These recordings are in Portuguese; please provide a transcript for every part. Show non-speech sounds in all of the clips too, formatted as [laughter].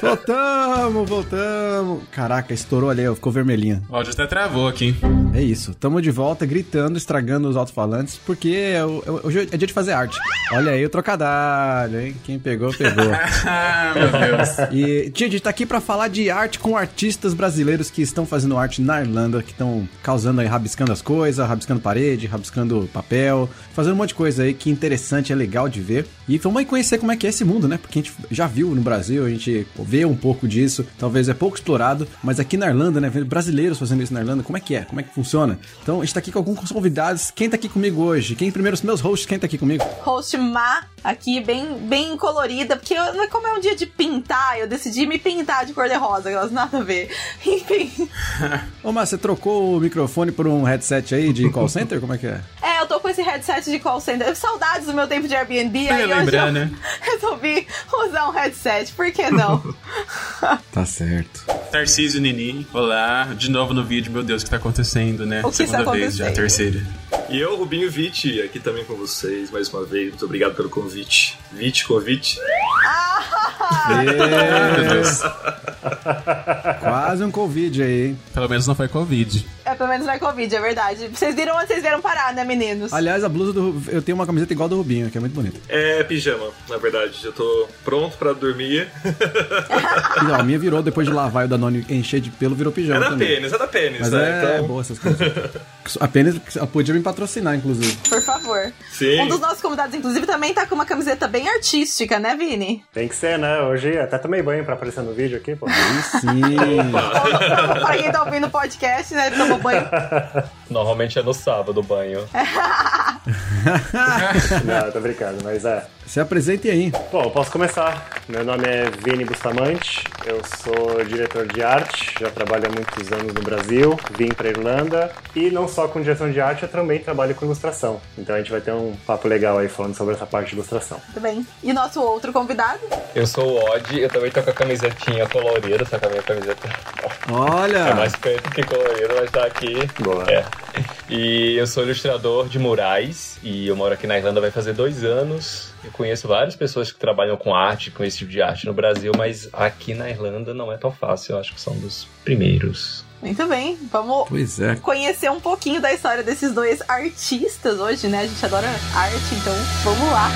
voltamos, voltamos. Caraca, estourou ali, ficou vermelhinha. O áudio até travou aqui. É isso, tamo de volta gritando, estragando os alto-falantes, porque é hoje é dia de fazer arte. Olha aí o trocadilho, hein? Quem pegou, pegou. ah, [laughs] meu Deus. E, gente, a gente tá aqui pra falar de arte com artistas brasileiros que estão fazendo arte na Irlanda, que estão causando aí, rabiscando as coisas, rabiscando parede, rabiscando papel, fazendo um monte de coisa aí que interessante, é legal de ver. E vamos aí conhecer como é que é esse mundo, né? Porque a gente já viu no Brasil, a gente vê um pouco disso, talvez é pouco explorado, mas aqui na Irlanda, né? Brasileiros fazendo isso na Irlanda, como é que é? Como é que funciona? Então a gente tá aqui com alguns convidados. Quem tá aqui comigo hoje? Quem primeiro os meus hosts? Quem tá aqui comigo? Host Ma, aqui bem, bem colorida, porque eu, como é um dia de pintar, eu decidi me pintar de cor de rosa, elas nada a ver. [laughs] Enfim. [laughs] Ô, Mar, você trocou o microfone por um headset aí de call center? Como é que é? [laughs] É, eu tô com esse headset de call center. Saudades do meu tempo de Airbnb. aí lembrar, eu né? resolvi usar um headset. Por que não? Tá certo. Tarcísio Nini, olá. De novo no vídeo, meu Deus, o que tá acontecendo, né? O que Segunda está vez já, terceira. E eu, Rubinho Vitti, aqui também com vocês mais uma vez. Muito obrigado pelo convite. Vitti, convite. Meu Deus. [laughs] Quase um Covid aí, hein? Pelo menos não foi Covid. É, pelo menos não é Covid, é verdade. Vocês viram onde vocês vieram parar, né, meninos? Aliás, a blusa do. Eu tenho uma camiseta igual a do Rubinho, que é muito bonita. É pijama, na verdade. Eu tô pronto pra dormir. [laughs] Não, a minha virou depois de lavar e o Danone encher de pelo, virou pijama. É da também. pênis, é da pênis, Mas né? é Então, boa essas coisas. A Pênis podia me patrocinar, inclusive. Por favor. Sim. Um dos nossos convidados, inclusive, também tá com uma camiseta bem artística, né, Vini? Tem que ser, né? Hoje até tomei banho pra aparecer no vídeo aqui, pô. Aí sim. [laughs] pra quem tá ouvindo o podcast, né, ele tomou banho. Normalmente é no sábado o banho. [laughs] Não, tô brincando, mas é. Se apresente aí. Bom, eu posso começar. Meu nome é Vini Bustamante, eu sou diretor de arte, já trabalho há muitos anos no Brasil, vim pra Irlanda e não só com direção de arte, eu também trabalho com ilustração. Então a gente vai ter um papo legal aí falando sobre essa parte de ilustração. Muito bem. E nosso outro convidado? Eu sou o Odd, eu também tô com a camisetinha colorida, só que a minha camiseta é Olha! mais preto que colorida, mas tá aqui. Boa. É. [laughs] E eu sou ilustrador de murais e eu moro aqui na Irlanda vai fazer dois anos. Eu conheço várias pessoas que trabalham com arte, com esse tipo de arte no Brasil, mas aqui na Irlanda não é tão fácil. Eu acho que são dos primeiros. Muito bem. Vamos Pois é. conhecer um pouquinho da história desses dois artistas hoje, né? A gente adora arte, então vamos lá.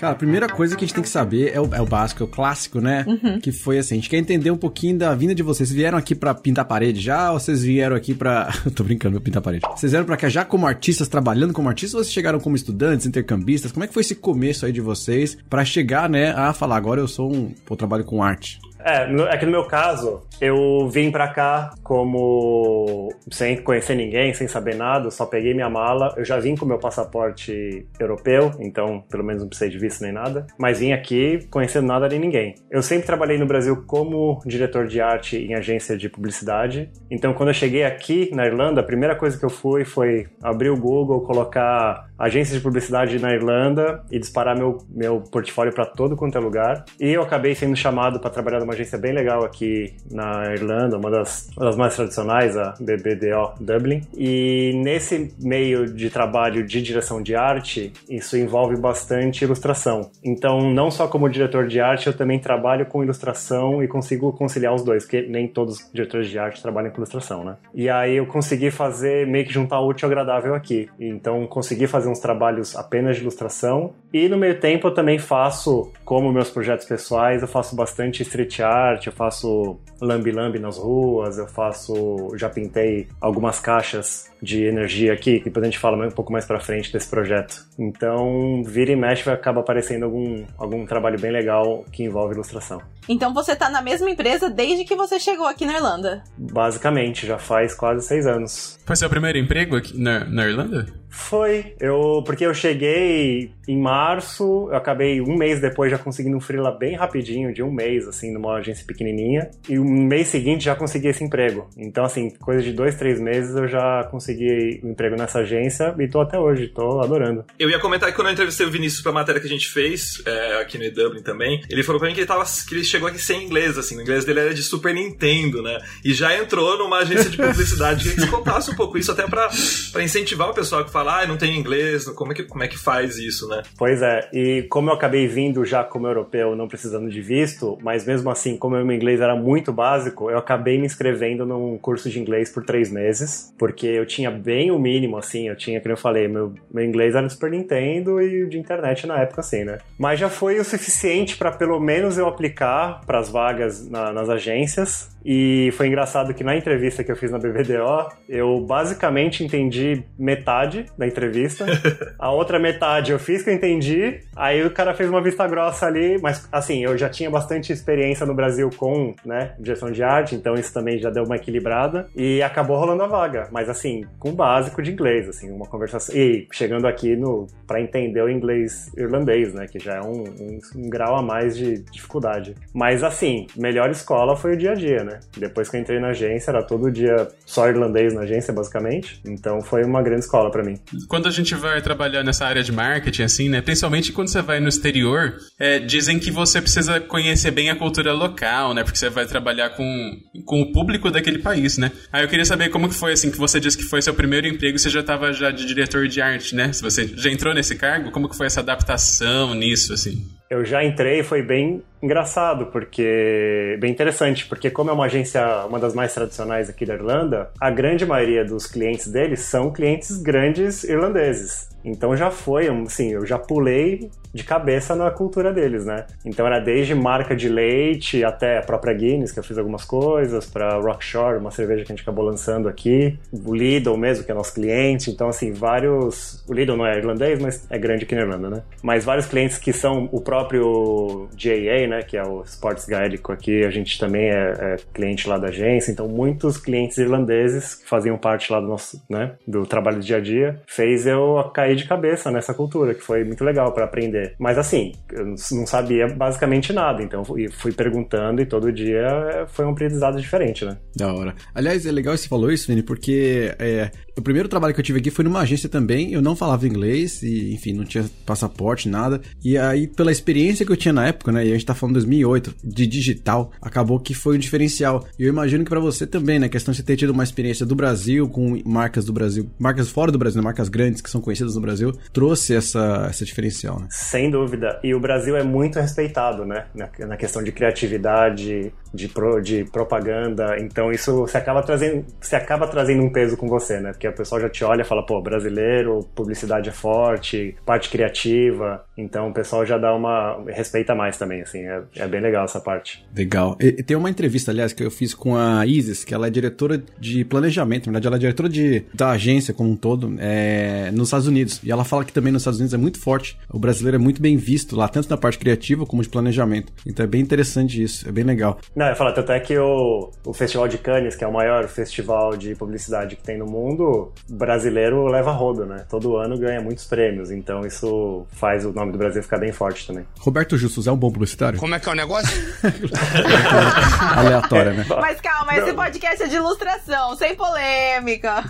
Cara, a primeira coisa que a gente tem que saber é o, é o básico, é o clássico, né? Que foi assim, a gente quer entender um pouquinho da vinda de vocês. Vocês vieram aqui pra pintar parede já ou vocês vieram aqui pra... [laughs] Eu tô brincando, meu pintar parede. Vocês vieram pra cá já como artistas, trabalhando como artistas ou vocês chegaram como estudantes, intercambistas? Como é que foi esse começo aí de vocês pra chegar, né, a falar, agora eu sou um... Pô, trabalho com arte. É, é que no meu caso, eu vim pra cá como sem conhecer ninguém, sem saber nada, só peguei minha mala. Eu já vim com meu passaporte europeu, então pelo menos não precisei de visto nem nada. Mas vim aqui conhecendo nada nem ninguém. Eu sempre trabalhei no Brasil como diretor de arte em agência de publicidade. Então quando eu cheguei aqui na Irlanda, a primeira coisa que eu fui foi abrir o Google, colocar agência de publicidade na Irlanda e disparar meu, meu portfólio para todo quanto é lugar. E eu acabei sendo chamado para trabalhar numa agência bem legal aqui na Irlanda, uma das, uma das mais tradicionais, a BBDO Dublin. E nesse meio de trabalho de direção de arte, isso envolve bastante ilustração. Então, não só como diretor de arte, eu também trabalho com ilustração e consigo conciliar os dois, porque nem todos os diretores de arte trabalham com ilustração, né? E aí eu consegui fazer, meio que juntar o útil ao agradável aqui. Então, consegui fazer uns trabalhos apenas de ilustração. E no meio tempo eu também faço, como meus projetos pessoais, eu faço bastante street art, eu faço lambi-lambi nas ruas, eu faço, já pintei algumas caixas de energia aqui, que depois a gente fala um pouco mais pra frente desse projeto. Então, vira e mexe vai acaba aparecendo algum, algum trabalho bem legal que envolve ilustração. Então você tá na mesma empresa desde que você chegou aqui na Irlanda. Basicamente, já faz quase seis anos. Foi seu primeiro emprego aqui na, na Irlanda? Foi. Eu Porque eu cheguei em março, eu acabei um mês depois já conseguindo um freela bem rapidinho, de um mês, assim, numa agência pequenininha. E um mês seguinte já consegui esse emprego. Então, assim, coisa de dois, três meses eu já consegui um emprego nessa agência e tô até hoje, tô adorando. Eu ia comentar que quando eu entrevistei o Vinícius pra matéria que a gente fez, é, aqui no Dublin também, ele falou pra mim que ele, tava, que ele chegou aqui sem inglês, assim, o inglês dele era de Super Nintendo, né? E já entrou numa agência de publicidade. Queria que você contasse um pouco isso, até pra, pra incentivar o pessoal que fala, ah, não tem inglês, como é, que, como é que faz isso, né? Pois é, e como eu acabei vindo já como europeu, não precisando de visto, mas mesmo assim, como o meu inglês era muito básico, eu acabei me inscrevendo num curso de inglês por três meses, porque eu tinha bem o mínimo, assim, eu tinha, como eu falei, meu, meu inglês era do Super Nintendo e de internet na época, assim, né? Mas já foi o suficiente para pelo menos eu aplicar para as vagas na, nas agências. E foi engraçado que na entrevista que eu fiz na BBDO, eu basicamente entendi metade da entrevista. [laughs] A outra metade eu fiz que eu entendi. Aí o cara fez uma vista grossa ali, mas assim, eu já tinha bastante experiência no Brasil com, né, direção de arte, então isso também já deu uma equilibrada. E acabou rolando a vaga, mas assim, com o básico de inglês, assim, uma conversação. E chegando aqui no para entender o inglês irlandês, né, que já é um, um, um grau a mais de dificuldade. Mas assim, melhor escola foi o dia a dia, né? Depois que eu entrei na agência, era todo dia só irlandês na agência, basicamente. Então foi uma grande escola para mim. Quando a gente vai trabalhar nessa área de marketing, assim, né? Principalmente quando você vai no exterior, é, dizem que você precisa conhecer bem a cultura local, né? Porque você vai trabalhar com, com o público daquele país, né? Aí eu queria saber como que foi, assim, que você disse que foi seu primeiro emprego, você já estava já de diretor de arte, né? Se você já entrou nesse cargo, como que foi essa adaptação nisso, assim? eu já entrei foi bem engraçado, porque bem interessante, porque como é uma agência, uma das mais tradicionais aqui da Irlanda, a grande maioria dos clientes deles são clientes grandes irlandeses. Então já foi, assim, eu já pulei de cabeça na cultura deles, né? Então era desde marca de leite até a própria Guinness, que eu fiz algumas coisas, para Rockshore, uma cerveja que a gente acabou lançando aqui, o Lidl mesmo, que é nosso cliente. Então, assim, vários. O Lidl não é irlandês, mas é grande aqui na Irlanda, né? Mas vários clientes que são o próprio GAA, né? Que é o Sports Gaélico aqui, a gente também é, é, cliente lá da agência. Então, muitos clientes irlandeses que faziam parte lá do nosso, né? Do trabalho do dia a dia, fez eu cair de cabeça nessa cultura, que foi muito legal para aprender. Mas assim, eu não sabia basicamente nada, então fui, perguntando e todo dia foi um aprendizado diferente, né? Da hora. Aliás, é legal você falou isso, Vini, porque é, o primeiro trabalho que eu tive aqui foi numa agência também, eu não falava inglês e, enfim, não tinha passaporte, nada. E aí, pela experiência que eu tinha na época, né, e a gente tá falando 2008, de digital, acabou que foi um diferencial. E eu imagino que para você também, né, questão de você ter tido uma experiência do Brasil com marcas do Brasil, marcas fora do Brasil, né, marcas grandes que são conhecidas no Brasil, trouxe essa, essa diferencial, né? Sem dúvida. E o Brasil é muito respeitado, né, na, na questão de criatividade, de, pro, de propaganda. Então isso você acaba trazendo, você acaba trazendo um peso com você, né? Porque o pessoal já te olha e fala, pô, brasileiro, publicidade é forte, parte criativa. Então o pessoal já dá uma respeita mais também, assim. É, é bem legal essa parte. Legal. E, tem uma entrevista, aliás, que eu fiz com a Isis, que ela é diretora de planejamento, na verdade ela é diretora de, da agência como um todo, é, nos Estados Unidos. E ela fala que também nos Estados Unidos é muito forte. O brasileiro é muito bem visto lá, tanto na parte criativa como de planejamento. Então é bem interessante isso, é bem legal. Não, eu falo, tanto é que o, o Festival de Cannes, que é o maior festival de publicidade que tem no mundo, brasileiro leva rodo, né? Todo ano ganha muitos prêmios, então isso faz o nome do Brasil ficar bem forte também. Roberto Justus é um bom publicitário? Como é que é o negócio? [laughs] Aleatória, né? Mas calma, esse podcast é de ilustração, sem polêmica.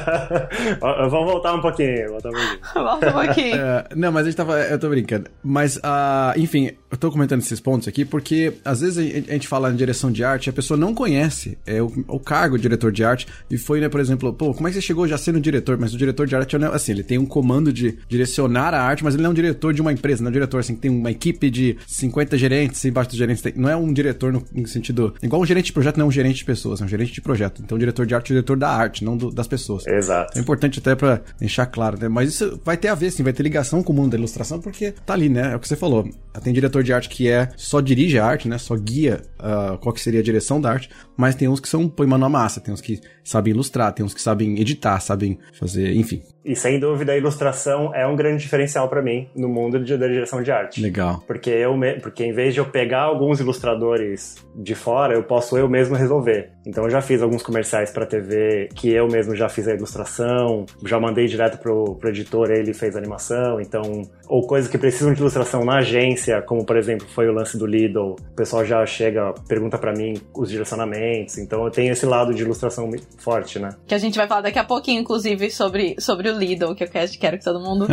[laughs] Vamos voltar um pouquinho, voltar um pouquinho. [laughs] Volta um pouquinho. É, não, mas a gente tava. Eu tô brincando. Mas, uh, enfim, eu tô comentando esses pontos aqui porque às vezes a gente fala em direção de arte a pessoa não conhece é, o, o cargo de diretor de arte e foi, né, por exemplo, pô, como é que você chegou já sendo diretor? Mas o diretor de arte, assim, ele tem um comando de direcionar a arte, mas ele não é um diretor de uma empresa, não é um diretor assim que tem uma equipe de 50 gerentes, embaixo dos gerentes, tem, não é um diretor no, no, sentido. Igual um gerente de projeto não é um gerente de pessoas, é um gerente de projeto. Então, o diretor de arte é o diretor da arte, não do, das pessoas. Exato. É importante até para deixar claro, né? Mas isso vai ter a ver, sim, vai ter ligação com o mundo da ilustração, porque tá ali, né? É o que você falou. Tem diretor de arte que é só dirige a arte, né? Só guia uh, qual que seria a direção da arte, mas tem uns que são põe mano à massa, tem uns que sabem ilustrar, tem uns que sabem editar, sabem fazer, enfim. E sem dúvida a ilustração é um grande diferencial para mim no mundo de, da direção de arte. Legal. Porque eu me, porque em vez de eu pegar alguns ilustradores de fora, eu posso eu mesmo resolver. Então eu já fiz alguns comerciais para TV que eu mesmo já fiz a ilustração, já mandei direto pro, pro editor, ele fez a animação, então ou coisas que precisam de ilustração na agência, como por exemplo foi o lance do Lidl, o pessoal já chega, pergunta para mim os direcionamentos, então eu tenho esse lado de ilustração forte, né? Que a gente vai falar daqui a pouquinho, inclusive, sobre, sobre o Lidl, que eu quero, quero que todo mundo.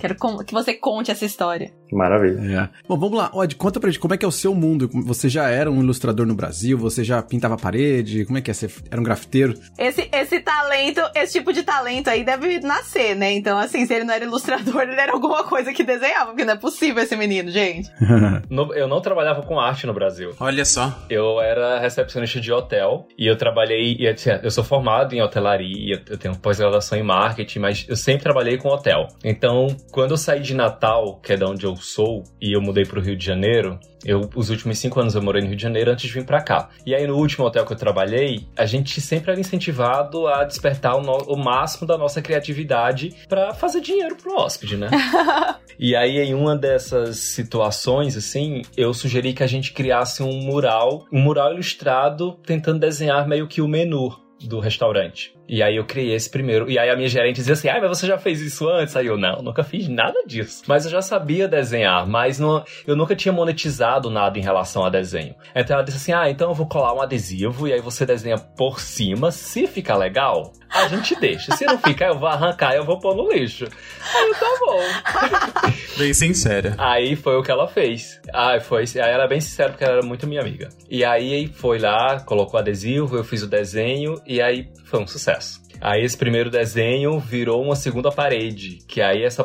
quero que você conte essa história. Maravilha. É. Bom, vamos lá. Odd, conta pra gente como é que é o seu mundo. Você já era um ilustrador no Brasil? Você já pintava a parede? Como é que é? Você era um grafiteiro? Esse, esse talento, esse tipo de talento aí deve nascer, né? Então, assim, se ele não era ilustrador, [laughs] ele era alguma coisa que desenhava, porque não é possível esse menino, gente. [laughs] no, eu não trabalhava com arte no Brasil. Olha só. Eu era recepcionista de hotel e eu trabalhei. Eu sou formado em hotelaria, eu tenho pós-graduação em marketing, mas eu sempre trabalhei com hotel. Então, quando eu saí de Natal, que é da onde eu sou, e eu mudei pro Rio de Janeiro, eu, os últimos cinco anos eu morei no Rio de Janeiro antes de vir para cá. E aí no último hotel que eu trabalhei, a gente sempre era incentivado a despertar o, no, o máximo da nossa criatividade para fazer dinheiro pro hóspede, né? [laughs] e aí em uma dessas situações, assim, eu sugeri que a gente criasse um mural, um mural ilustrado tentando desenhar meio que o menu do restaurante. E aí eu criei esse primeiro. E aí a minha gerente dizia assim: Ah, mas você já fez isso antes? Aí eu, não, nunca fiz nada disso. Mas eu já sabia desenhar, mas não, eu nunca tinha monetizado nada em relação a desenho. Então ela disse assim: Ah, então eu vou colar um adesivo e aí você desenha por cima. Se ficar legal, a gente deixa. Se não ficar, eu vou arrancar e eu vou pôr no lixo. Aí eu, tá bom. [laughs] Bem sincera. Aí foi o que ela fez. Aí foi. Aí ela era bem sincera porque ela era muito minha amiga. E aí foi lá, colocou adesivo, eu fiz o desenho e aí foi um sucesso. Aí esse primeiro desenho virou uma segunda parede, que aí essa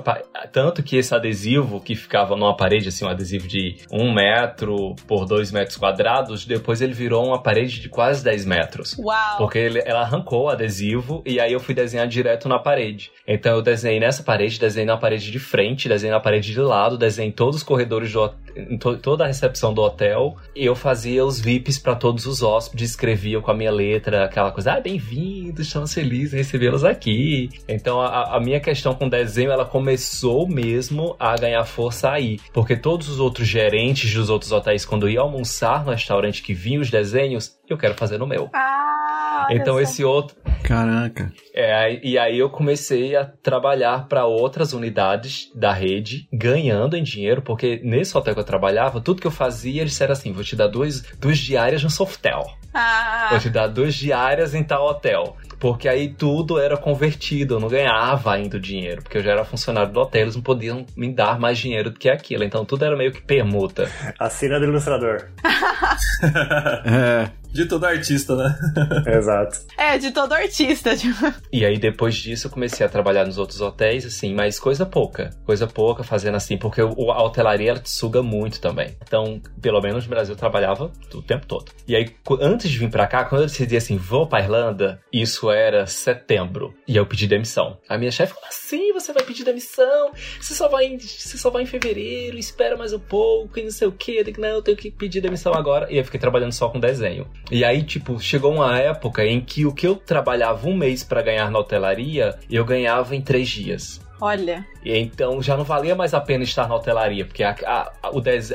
tanto que esse adesivo que ficava numa parede assim, um adesivo de um metro por dois metros quadrados, depois ele virou uma parede de quase 10 metros. Uau! Porque ele, ela arrancou o adesivo e aí eu fui desenhar direto na parede. Então eu desenhei nessa parede, desenhei na parede de frente, desenhei na parede de lado, desenhei todos os corredores do em to toda a recepção do hotel. E eu fazia os VIPs para todos os hóspedes, escrevia com a minha letra aquela coisa, ah, bem-vindos, estamos felizes em recebê-los aqui. Então a, a, minha questão com desenho, ela começou mesmo a ganhar força aí. Porque todos os outros gerentes dos outros hotéis, quando iam almoçar no restaurante que vinham os desenhos, eu quero fazer no meu. Ah, então esse outro. Caraca. É, e aí eu comecei a trabalhar para outras unidades da rede, ganhando em dinheiro, porque nesse hotel que eu trabalhava, tudo que eu fazia, eles disseram assim: vou te dar duas, duas diárias no Softel. Ah. Vou te dar duas diárias em tal hotel. Porque aí tudo era convertido, eu não ganhava ainda o dinheiro, porque eu já era funcionário do hotel, eles não podiam me dar mais dinheiro do que aquilo. Então tudo era meio que permuta. Assina do ilustrador. [laughs] [laughs] é. De todo artista, né? [laughs] Exato. É, de todo artista. Tipo. E aí, depois disso, eu comecei a trabalhar nos outros hotéis, assim, mas coisa pouca. Coisa pouca, fazendo assim, porque a hotelaria, ela te suga muito também. Então, pelo menos no Brasil, eu trabalhava o tempo todo. E aí, antes de vir pra cá, quando eu decidi assim, vou pra Irlanda, isso era setembro. E eu pedi demissão. A minha chefe falou assim, você vai pedir demissão? Você só vai em, você só vai em fevereiro, espera mais um pouco e não sei o quê. Eu digo, não, eu tenho que pedir demissão agora. E eu fiquei trabalhando só com desenho. E aí, tipo, chegou uma época em que o que eu trabalhava um mês para ganhar na hotelaria, eu ganhava em três dias. Olha. E então já não valia mais a pena estar na hotelaria, porque a, a,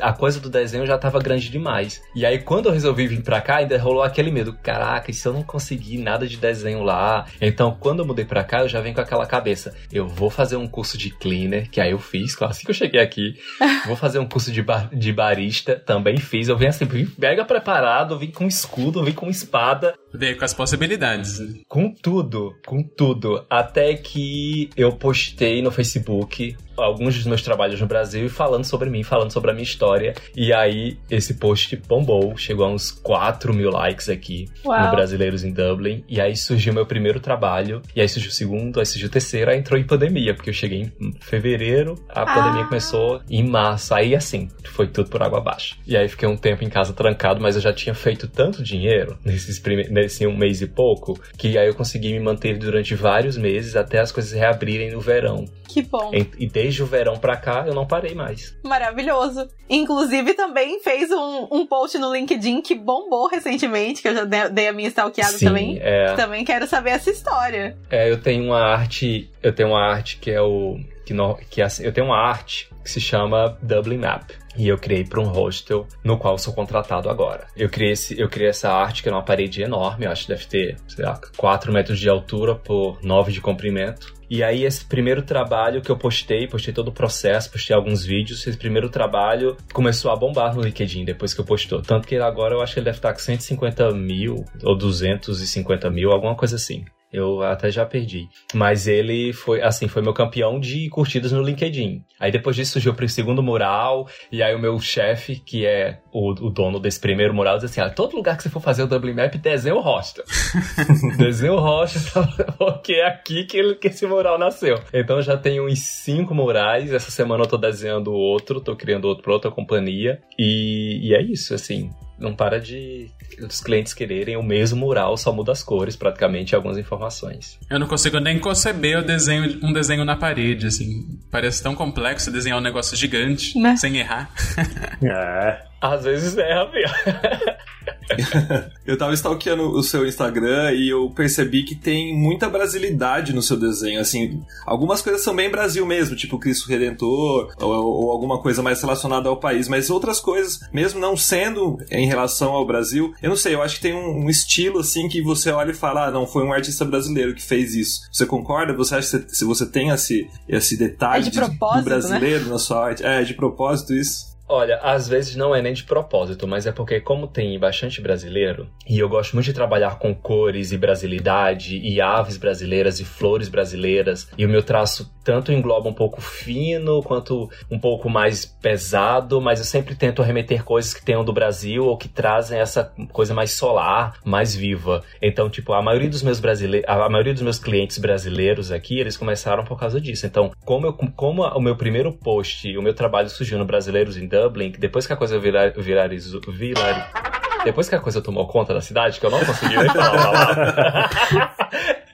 a coisa do desenho já estava grande demais. E aí, quando eu resolvi vir pra cá, ainda rolou aquele medo: caraca, e se eu não conseguir nada de desenho lá? Então, quando eu mudei pra cá, eu já venho com aquela cabeça: eu vou fazer um curso de cleaner, que aí eu fiz, assim que eu cheguei aqui. [laughs] vou fazer um curso de, bar, de barista, também fiz. Eu venho assim, vim mega preparado, vim com escudo, vim com espada. Veio com as possibilidades. Com tudo, com tudo. Até que eu postei no Facebook alguns dos meus trabalhos no Brasil e falando sobre mim, falando sobre a minha história. E aí esse post bombou, chegou a uns 4 mil likes aqui Uau. no Brasileiros em Dublin. E aí surgiu meu primeiro trabalho, e aí surgiu o segundo, aí surgiu o terceiro, aí entrou em pandemia, porque eu cheguei em fevereiro, a ah. pandemia começou em março. Aí assim, foi tudo por água abaixo. E aí fiquei um tempo em casa trancado, mas eu já tinha feito tanto dinheiro [laughs] nesses prime... nesse um mês e pouco, que aí eu consegui me manter durante vários meses até as coisas reabrirem no verão. Que bom. E, e desde o verão pra cá, eu não parei mais. Maravilhoso. Inclusive, também fez um, um post no LinkedIn que bombou recentemente, que eu já dei a minha stalkeada Sim, também. É, Também quero saber essa história. é, eu tenho uma arte, eu tenho uma arte que é o que, no, que é assim, eu tenho uma arte que se chama Dublin Map. E eu criei para um hostel no qual sou contratado agora. Eu criei, esse, eu criei essa arte que é uma parede enorme, eu acho que deve ter, sei lá, 4 metros de altura por 9 de comprimento. E aí, esse primeiro trabalho que eu postei, postei todo o processo, postei alguns vídeos. Esse primeiro trabalho começou a bombar no LinkedIn depois que eu postou. Tanto que agora eu acho que ele deve estar com 150 mil ou 250 mil, alguma coisa assim. Eu até já perdi. Mas ele foi, assim, foi meu campeão de curtidas no LinkedIn. Aí depois disso surgiu o segundo mural, e aí o meu chefe, que é o, o dono desse primeiro mural, disse assim: ah, todo lugar que você for fazer o Dublin Map, desenha o hostel. [laughs] desenha o hostel, [laughs] porque é aqui que, ele, que esse mural nasceu. Então eu já tenho uns cinco murais. Essa semana eu tô desenhando outro, tô criando outro pra outra companhia. E, e é isso, assim não para de os clientes quererem o mesmo mural, só muda as cores praticamente e algumas informações. Eu não consigo nem conceber o desenho, um desenho na parede, assim. Parece tão complexo desenhar um negócio gigante, Né? sem errar. [laughs] É. Às vezes erra, viu? [laughs] [laughs] Eu tava stalkeando o seu Instagram e eu percebi que tem muita brasilidade no seu desenho. Assim, algumas coisas são bem Brasil mesmo, tipo Cristo Redentor, ou, ou alguma coisa mais relacionada ao país, mas outras coisas, mesmo não sendo em relação ao Brasil, eu não sei, eu acho que tem um, um estilo assim que você olha e fala, ah, não, foi um artista brasileiro que fez isso. Você concorda? Você acha que você- se você tem esse, esse detalhe É de propósito, do brasileiro na sua arte? É, de propósito isso? Olha, às vezes não é nem de propósito, mas é porque como tem bastante brasileiro, e eu gosto muito de trabalhar com cores e brasilidade, e aves brasileiras e flores brasileiras, e o meu traço tanto engloba um pouco fino quanto um pouco mais pesado, mas eu sempre tento remeter coisas que tenham do Brasil ou que trazem essa coisa mais solar, mais viva. Então, tipo, a maioria dos meus brasileiros, a maioria dos meus clientes brasileiros aqui, eles começaram por causa disso. Então, como eu, como o meu primeiro post, o meu trabalho surgiu no Brasileiros em Dublin, que depois que a coisa virar, virarizou, virari, depois que a coisa tomou conta da cidade, que eu não consegui nem falar. [laughs]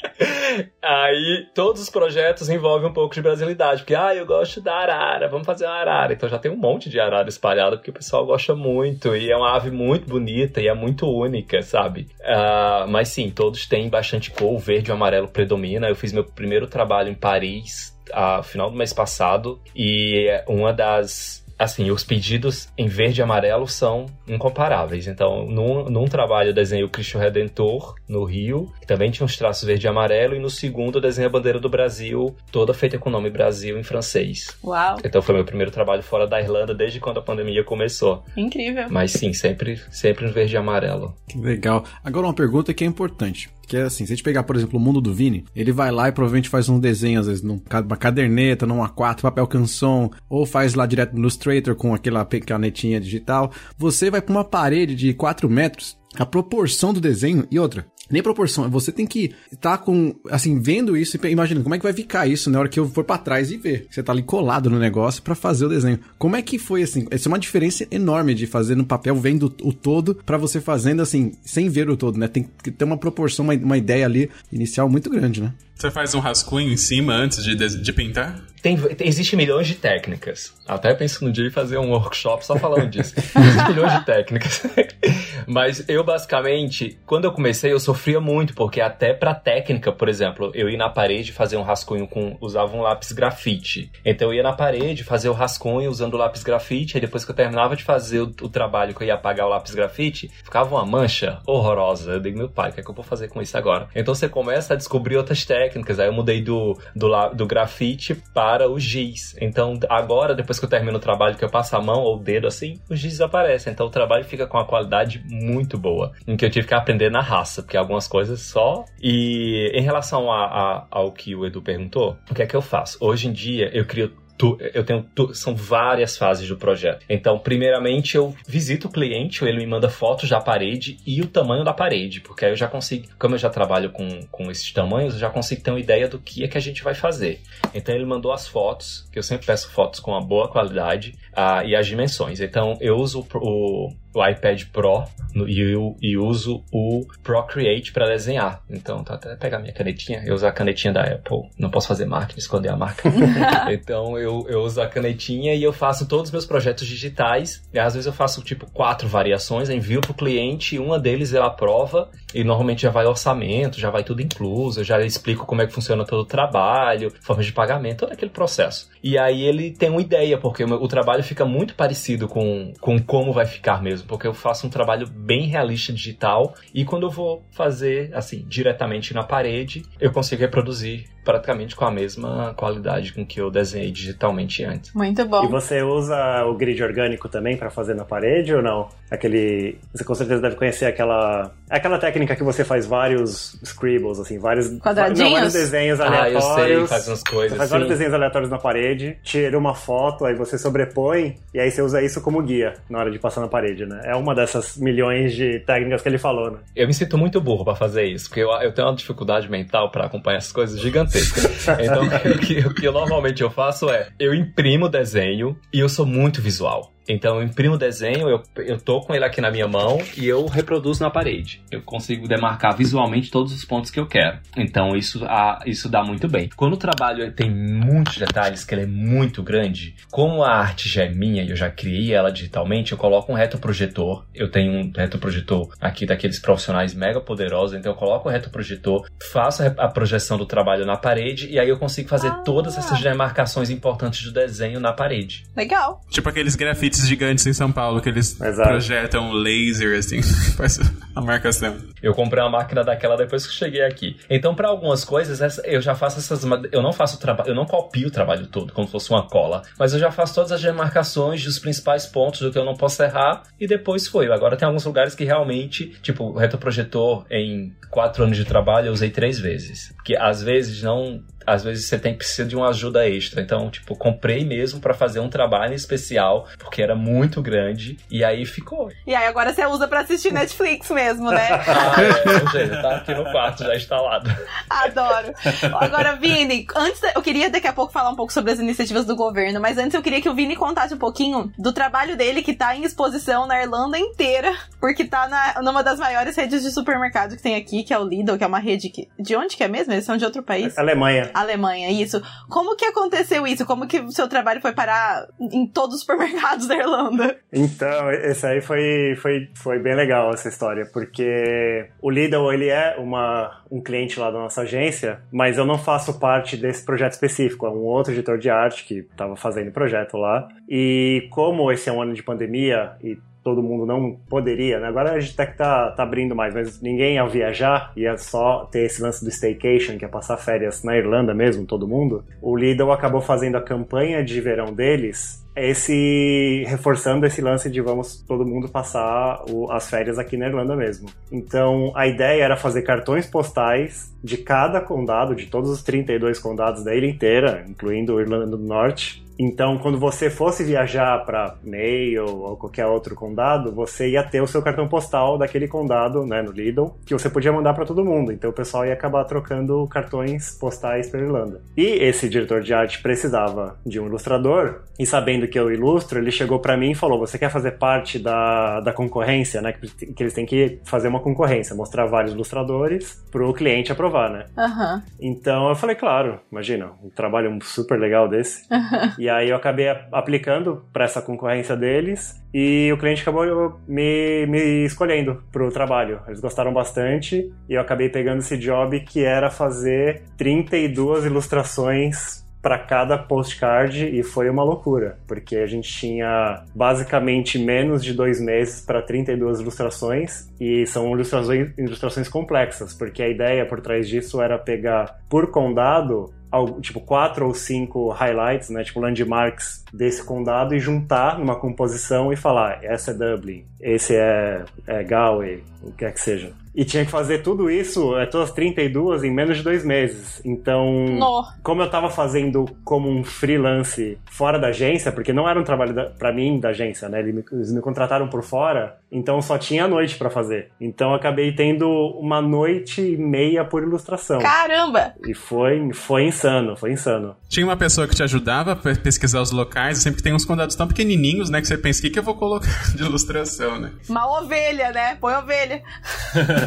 Aí todos os projetos envolvem um pouco de brasilidade, porque ah, eu gosto da arara, vamos fazer uma arara. Então já tem um monte de arara espalhada, porque o pessoal gosta muito, e é uma ave muito bonita e é muito única, sabe? Ah, mas sim, todos têm bastante cor, o verde e o amarelo predomina. Eu fiz meu primeiro trabalho em Paris a final do mês passado, e uma das assim, os pedidos em verde e amarelo são incomparáveis. Então, num, num trabalho eu desenhei o Cristo Redentor no Rio, que também tinha uns traços verde e amarelo, e no segundo eu desenhei a bandeira do Brasil, toda feita com o nome Brasil em francês. Uau, Então foi meu primeiro trabalho fora da Irlanda desde quando a pandemia começou. incrível. Mas sim, sempre, sempre no verde e amarelo. Que legal. Agora uma pergunta que é importante. Que é assim, se a gente pegar, por exemplo, o mundo do Vini, ele vai lá e provavelmente faz um desenho, às vezes, numa caderneta, num A4, papel canson, ou faz lá direto no Illustrator com aquela canetinha digital. Você vai pra uma parede de 4 metros, a proporção do desenho e outra. Nem proporção, você tem que estar com, assim, vendo isso e imaginando como é que vai ficar isso na hora que eu for pra trás e ver. Você tá ali colado no negócio pra fazer o desenho. Como é que foi assim? Essa é uma diferença enorme de fazer no papel vendo o todo pra você fazendo assim, sem ver o todo, né? Tem que ter uma proporção, uma, uma ideia ali inicial muito grande, né? Você faz um rascunho em cima antes de, de, de pintar? Tem, tem- existe milhões de técnicas. Até penso no dia em fazer um workshop só falando disso. [laughs] Existem milhões de técnicas. [laughs] Mas eu, basicamente, quando eu comecei, eu sofria muito, porque até pra técnica, por exemplo, eu ia na parede fazer um rascunho com. usava um lápis grafite. Então eu ia na parede fazer o rascunho usando o lápis grafite, aí depois que eu terminava de fazer o, o trabalho que eu ia apagar o lápis grafite, ficava uma mancha horrorosa. Eu digo, meu pai, o que é que eu vou fazer com isso agora? Então você começa a descobrir outras técnicas. Aí eu mudei do, do, do grafite para o giz. Então agora, depois que eu termino o trabalho, que eu passo a mão ou o dedo assim, o giz desaparece. Então o trabalho fica com uma qualidade muito boa. Em que eu tive que aprender na raça, porque algumas coisas só. E em relação a- a- ao que o Edu perguntou, o que é que eu faço? Hoje em dia eu crio tu- eu tenho tu- são várias fases do projeto. Então, primeiramente eu visito o cliente, ele me manda fotos da parede e o tamanho da parede, porque aí eu já consigo, como eu já trabalho com, com esses tamanhos, eu já consigo ter uma ideia do que é que a gente vai fazer. Então ele mandou as fotos, que eu sempre peço fotos com uma boa qualidade, ah, e as dimensões. Então eu uso o, o iPad Pro no, e, eu, e uso o Procreate para desenhar. Então, tá até pegar minha canetinha, eu uso a canetinha da Apple. Não posso fazer marketing, esconder a marca. [laughs] então, eu, eu uso a canetinha e eu faço todos os meus projetos digitais. E às vezes eu faço tipo quatro variações, envio pro cliente, uma deles eu aprova e normalmente já vai orçamento, já vai tudo incluso, eu já explico como é que funciona todo o trabalho, forma de pagamento, todo aquele processo. E aí ele tem uma ideia, porque o, o trabalho fica muito parecido com, com como vai ficar mesmo, porque eu faço um trabalho bem realista digital e quando eu vou fazer assim diretamente na parede, eu consigo reproduzir praticamente com a mesma qualidade com que eu desenhei digitalmente antes. Muito bom. E você usa o grid orgânico também para fazer na parede ou não? Aquele, você com certeza deve conhecer aquela, aquela técnica que você faz vários scribbles assim, vários Quadradinhos? Não, vários desenhos Ah, eu aleatórios. sei, faz umas coisas Você faz assim. vários desenhos aleatórios na parede, tira uma foto, aí você sobrepõe e aí você usa isso como guia na hora de passar na parede, né? É uma dessas milhões de técnicas que ele falou, né? Eu me sinto muito burro pra fazer isso, porque eu, eu tenho uma dificuldade mental pra acompanhar essas coisas Então, [laughs] o que, o que normalmente eu faço é, eu imprimo o desenho e eu sou muito visual. Então eu imprimo o desenho, eu, eu tô com ele aqui na minha mão e eu reproduzo na parede. Eu consigo demarcar visualmente todos os pontos que eu quero. Então isso, ah, isso dá muito bem. Quando o trabalho tem muitos detalhes, que ele é muito grande, como a arte já é minha e eu já criei ela digitalmente, eu coloco um retroprojetor. Eu tenho um retroprojetor aqui daqueles profissionais mega poderosos, então eu coloco o retroprojetor, faço a projeção do trabalho na parede e aí eu consigo fazer Ah. todas essas demarcações importantes do desenho na parede. Legal. Tipo aqueles grafites gigantes em São Paulo que eles Exato. projetam laser, assim, [laughs] faz a marcação. Eu comprei uma máquina daquela depois que cheguei aqui. Então, para algumas coisas, eu já faço essas. Eu não faço o trabalho, eu não copio o trabalho todo, como se fosse uma cola. Mas eu já faço todas as demarcações dos principais pontos do que eu não posso errar. E depois foi. Agora tem alguns lugares que realmente, tipo, o retroprojetor, em quatro anos de trabalho, eu usei três vezes. Porque às vezes não. Às vezes você tem precisa de uma ajuda extra. Então, tipo, comprei mesmo para fazer um trabalho especial, porque era muito grande. E aí ficou. E aí agora você usa pra assistir Netflix mesmo, né? [laughs] Ah, é, ou seja, tá aqui no quarto já instalado. Adoro. Agora, Vini, antes eu queria daqui a pouco falar um pouco sobre as iniciativas do governo, mas antes eu queria que o Vini contasse um pouquinho do trabalho dele que tá em exposição na Irlanda inteira, porque tá na, numa das maiores redes de supermercado que tem aqui, que é o Lidl, que é uma rede que. De onde que é mesmo? Eles são de outro país? Alemanha. Alemanha, isso. Como que aconteceu isso? Como que o seu trabalho foi parar em todos os supermercados da Irlanda? Então, esse aí foi, foi, foi bem legal essa história, porque o Lidl, ele é uma, um cliente lá da nossa agência, mas eu não faço parte desse projeto específico, é um outro editor de arte que estava fazendo projeto lá, e como esse é um ano de pandemia e todo mundo não poderia, né? agora a gente até que tá, tá abrindo mais, mas ninguém ia viajar, ia só ter esse lance do staycation, que é passar férias na Irlanda mesmo, todo mundo, o Lidl acabou fazendo a campanha de verão deles esse reforçando esse lance de vamos todo mundo passar o- as férias aqui na Irlanda mesmo. Então a ideia era fazer cartões postais de cada condado, de todos os 32 condados da ilha inteira, incluindo Irlanda do Norte. Então, quando você fosse viajar para Mayo ou qualquer outro condado, você ia ter o seu cartão postal daquele condado, né, no Lidl, que você podia mandar para todo mundo. Então, o pessoal ia acabar trocando cartões postais pela Irlanda. E esse diretor de arte precisava de um ilustrador, e sabendo que eu ilustro, ele chegou para mim e falou: Você quer fazer parte da, da concorrência, né? Que, que eles têm que fazer uma concorrência, mostrar vários ilustradores para o cliente aprovar, né? Aham. Então eu falei, claro, imagina, um trabalho super legal desse. [laughs] e aí eu acabei aplicando para essa concorrência deles e o cliente acabou me, me escolhendo pro trabalho. Eles gostaram bastante e eu acabei pegando esse job que era fazer 32 ilustrações para cada postcard e foi uma loucura, porque a gente tinha basicamente menos de dois meses para 32 ilustrações e são ilustrações, ilustrações complexas, porque a ideia por trás disso era pegar por condado tipo quatro ou cinco highlights, né, tipo landmarks desse condado e juntar numa composição e falar essa é Dublin, esse é, é Galway, o que é que seja. E tinha que fazer tudo isso, é, todas as 32, em menos de dois meses. Então, No. como eu tava fazendo como um freelance fora da agência, porque não era um trabalho da, pra mim da agência, né? Eles me, eles me contrataram por fora, então só tinha a noite pra fazer. Então eu acabei tendo uma noite e meia por ilustração. Caramba! E foi, foi insano, foi insano. Tinha uma pessoa que te ajudava a pe- pesquisar os locais, sempre que tem uns condados tão pequenininhos, né, que você pensa, o que, que eu vou colocar de ilustração, né? Uma ovelha, né? Põe ovelha. [laughs]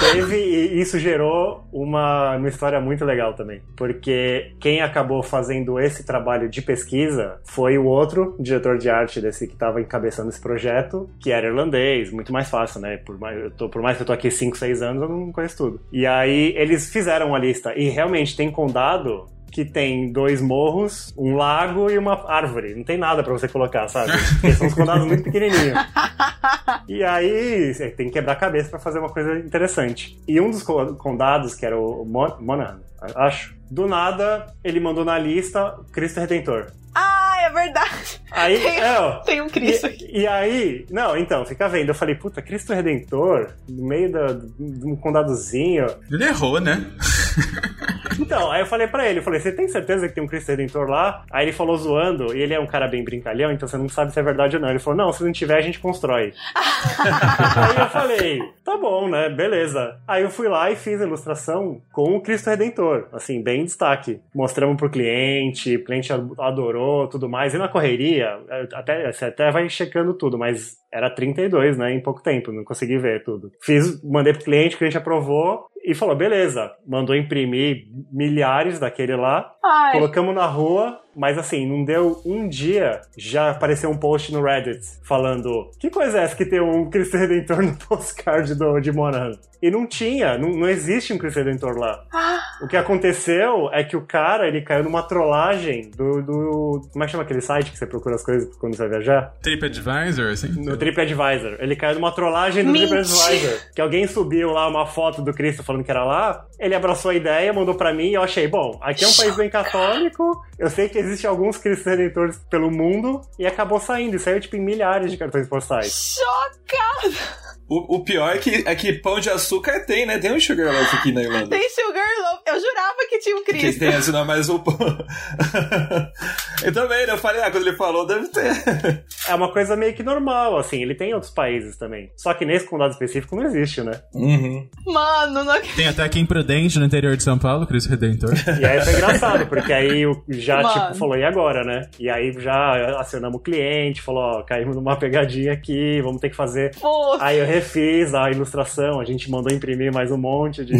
Teve, e isso gerou uma, uma história muito legal também. Porque quem acabou fazendo esse trabalho de pesquisa foi o outro diretor de arte desse que estava encabeçando esse projeto, que era irlandês, muito mais fácil, né? Por mais, tô, por mais que eu tô aqui 5, 6 anos, eu não conheço tudo. E aí eles fizeram a lista. E realmente tem condado que tem dois morros, um lago e uma árvore. Não tem nada pra você colocar, sabe? Porque são uns condados muito pequenininhos. [laughs] E aí você tem que quebrar a cabeça pra fazer uma coisa interessante. E um dos co- condados, que era o Mon Monaghan, acho, do nada ele mandou na lista Cristo Redentor. Ah, é verdade. Aí, Tem, é, ó. tem um Cristo aqui. E, e aí, não, então, fica vendo. Eu falei, puta, Cristo Redentor, no meio da, de um condadozinho. Ele errou, né? [laughs] Então, aí eu falei pra ele, eu falei, você tem certeza que tem um Cristo Redentor lá? Aí ele falou zoando, e ele é um cara bem brincalhão, então você não sabe se é verdade ou não. Ele falou, não, se não tiver, a gente constrói. [laughs] aí eu falei, tá bom, né, beleza. Aí eu fui lá e fiz a ilustração com o Cristo Redentor, assim, bem em destaque. Mostramos pro cliente, o cliente adorou, tudo mais. E na correria, até, você até vai checando tudo, mas era 32, né, em pouco tempo, não consegui ver tudo. Fiz, mandei pro cliente, o cliente aprovou, e falou, beleza, mandou imprimir milhares daquele lá, Ai, colocamos na rua, mas assim, não deu um dia, já apareceu um post no Reddit falando que coisa é essa que tem um Cristo Redentor no [laughs] postcard do, de Moran? E não tinha, não, não existe um Cristo Redentor lá. Ah. O que aconteceu é que o cara, ele caiu numa trollagem do, do... Como é que chama aquele site que você procura as coisas quando você vai viajar? TripAdvisor, assim? No TripAdvisor. Ele caiu numa trollagem do. TripAdvisor. Que alguém subiu lá uma foto do Cristo falando que era lá. Ele abraçou a ideia, mandou pra mim e eu achei, bom, aqui é um país bem católico. Eu sei que existem alguns Cristos Redentores pelo mundo. E acabou saindo. E saiu, tipo, em milhares de cartões postais. chocada! O, o pior é que, é que pão de açúcar tem, né? Tem um Sugar Loaf aqui na Irlanda. Tem Sugar Loaf. Eu jurava que tinha um Que Cristo. tem assim, não, mas o pão. [laughs] eu também, né? Eu falei, ah, quando ele falou, deve ter. É uma coisa meio que normal, assim. Ele tem em outros países também. Só que nesse condado específico não existe, né? Uhum. Mano, não Tem até aqui em Prudente, no interior de São Paulo, Cristo Redentor. E aí foi engraçado, porque aí o- já, Mano. tipo, falou, e agora, né? E aí já acionamos o cliente, falou, ó, caímos numa pegadinha aqui, vamos ter que fazer Pô, Aí eu refiz a ilustração, a gente mandou imprimir mais um monte de,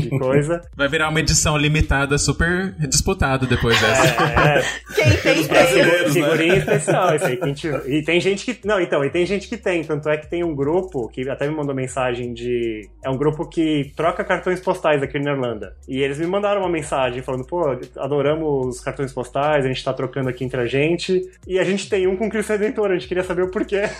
de [laughs] coisa. Vai virar uma edição limitada super disputada depois dessa. É, quem tem, Pelos tem. né? figurinha especial, isso aí. Quem tiver- [laughs] E tem gente que. Não, então, e tem gente que tem. Tanto é que tem um grupo que até me mandou mensagem de. É um grupo que troca cartões postais aqui na Irlanda. E eles me mandaram uma mensagem falando, pô, adoramos os cartões postais, a gente tá trocando aqui entre a gente. E a gente tem um com Cristo Redentor, a gente queria saber o porquê. [laughs]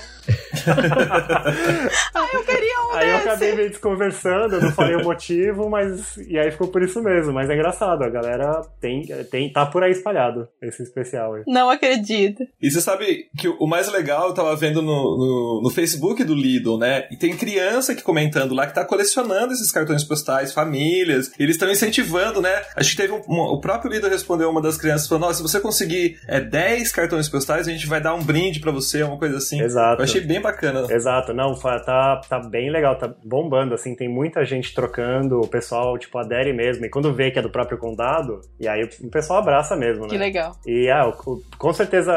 Ah, eu queria um Aí eu desse. acabei meio desconversando, eu não falei o motivo, mas. E aí ficou por isso mesmo. Mas é engraçado, a galera tem, tem, tá por aí espalhado, esse especial aí. Não acredito. E você sabe que o mais legal, eu tava vendo no, no, no Facebook do Lidl, né? E tem criança aqui comentando lá que tá colecionando esses cartões postais, famílias. E eles estão incentivando, né? Acho que teve um, um- O próprio Lidl respondeu uma das crianças falando: Nossa, se você conseguir é, 10 cartões postais, a gente vai dar um brinde pra você, uma coisa assim. Exato. Eu achei bem bacana. Exato, não, fa- tá, tá bem legal, tá bombando, assim, tem muita gente trocando, o pessoal, tipo, adere mesmo, e quando vê que é do próprio condado, e aí o pessoal abraça mesmo, Que né? legal. E ah, o- o- com certeza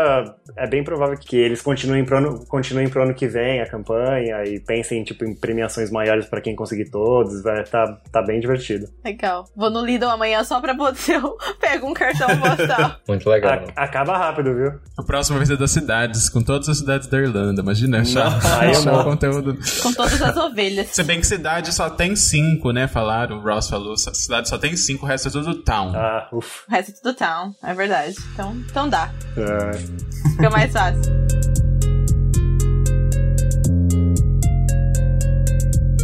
é bem provável que eles continuem pro ano, continuem pro ano que vem a campanha e pensem tipo, em premiações maiores pra quem conseguir todos. Vai, tá, tá bem divertido. Legal. Vou no Lidl amanhã só pra você. Eu [laughs] pego um cartão postal. [laughs] Muito legal. A- acaba rápido, viu? O próximo vai ser das cidades, com todas as cidades da Irlanda. Imagina, achar, aí eu achar não. o conteúdo. Com todas as ovelhas. Se bem que cidade só tem cinco, né? Falaram, o Ross falou, cidade só tem cinco, o resto é tudo town. Ah, ufa. O resto é tudo town. É verdade. Então, então dá. É. Fica mais fácil.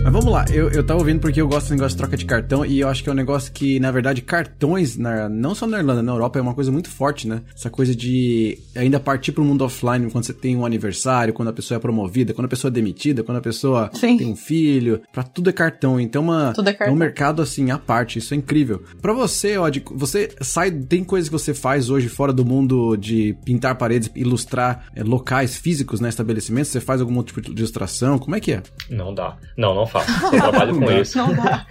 Mas vamos lá. Eu, eu tava ouvindo porque eu gosto do negócio de troca de cartão e eu acho que é um negócio que, na verdade, cartões, na, não só na Irlanda, na Europa, é uma coisa muito forte, né? Essa coisa de ainda partir pro mundo offline quando você tem um aniversário, quando a pessoa é promovida, quando a pessoa é demitida, quando a pessoa Sim. tem um filho. Pra tudo é cartão. Então uma, Tudo é cartão. um mercado, assim, à parte. Isso é incrível. Pra você, Odd, você sai... Tem coisas que você faz hoje fora do mundo de pintar paredes, ilustrar é, locais físicos, né? Estabelecimentos? Você faz algum tipo de ilustração? Como é que é? Não dá. Não, não faço. Só trabalho com isso. Não dá.